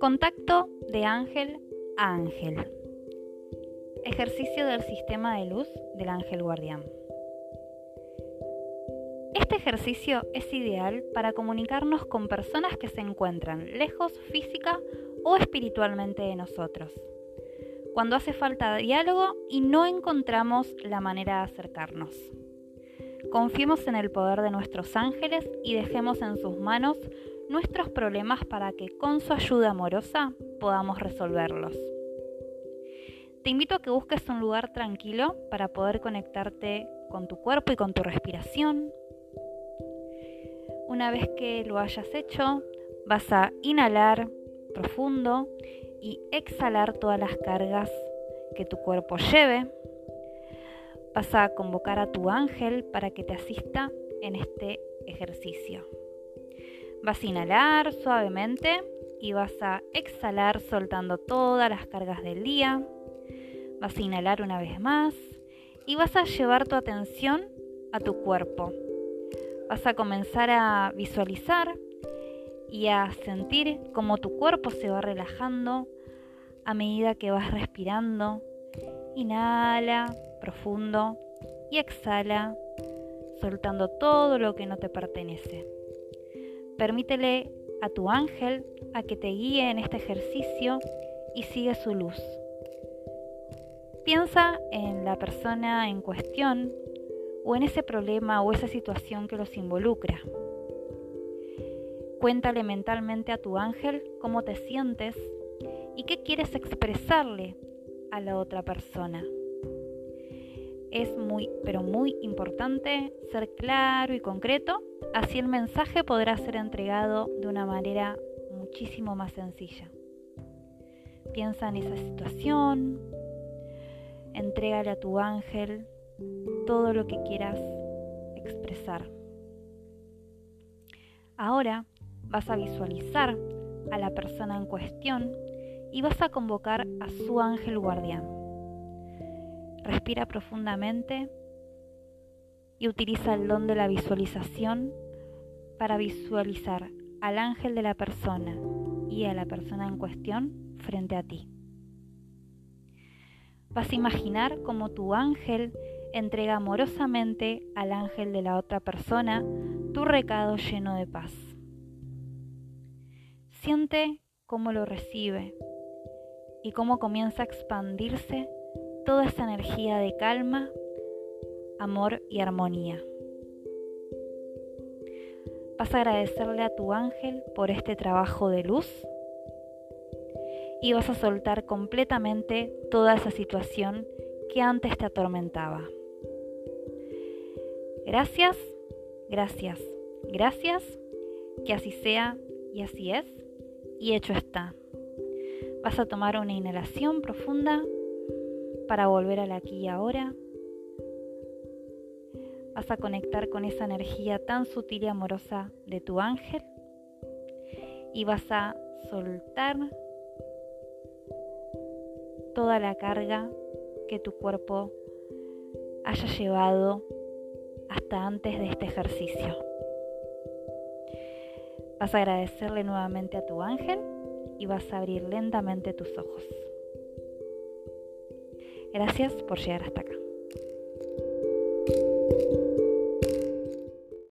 Contacto de ángel a ángel. Ejercicio del sistema de luz del ángel guardián. Este ejercicio es ideal para comunicarnos con personas que se encuentran lejos física o espiritualmente de nosotros, cuando hace falta diálogo y no encontramos la manera de acercarnos. Confiemos en el poder de nuestros ángeles y dejemos en sus manos nuestros problemas para que con su ayuda amorosa podamos resolverlos. Te invito a que busques un lugar tranquilo para poder conectarte con tu cuerpo y con tu respiración. Una vez que lo hayas hecho, vas a inhalar profundo y exhalar todas las cargas que tu cuerpo lleve. Vas a convocar a tu ángel para que te asista en este ejercicio. Vas a inhalar suavemente y vas a exhalar soltando todas las cargas del día. Vas a inhalar una vez más y vas a llevar tu atención a tu cuerpo. Vas a comenzar a visualizar y a sentir cómo tu cuerpo se va relajando a medida que vas respirando. Inhala profundo y exhala soltando todo lo que no te pertenece. Permítele a tu ángel a que te guíe en este ejercicio y sigue su luz. Piensa en la persona en cuestión o en ese problema o esa situación que los involucra. Cuéntale mentalmente a tu ángel cómo te sientes y qué quieres expresarle a la otra persona. Es muy, pero muy importante ser claro y concreto, así el mensaje podrá ser entregado de una manera muchísimo más sencilla. Piensa en esa situación, entrégale a tu ángel todo lo que quieras expresar. Ahora vas a visualizar a la persona en cuestión y vas a convocar a su ángel guardián. Respira profundamente y utiliza el don de la visualización para visualizar al ángel de la persona y a la persona en cuestión frente a ti. Vas a imaginar cómo tu ángel entrega amorosamente al ángel de la otra persona tu recado lleno de paz. Siente cómo lo recibe y cómo comienza a expandirse toda esa energía de calma, amor y armonía. Vas a agradecerle a tu ángel por este trabajo de luz y vas a soltar completamente toda esa situación que antes te atormentaba. Gracias, gracias, gracias, que así sea y así es, y hecho está. Vas a tomar una inhalación profunda para volver al aquí y ahora. Vas a conectar con esa energía tan sutil y amorosa de tu ángel y vas a soltar toda la carga que tu cuerpo haya llevado hasta antes de este ejercicio. Vas a agradecerle nuevamente a tu ángel y vas a abrir lentamente tus ojos. Gracias por llegar hasta acá.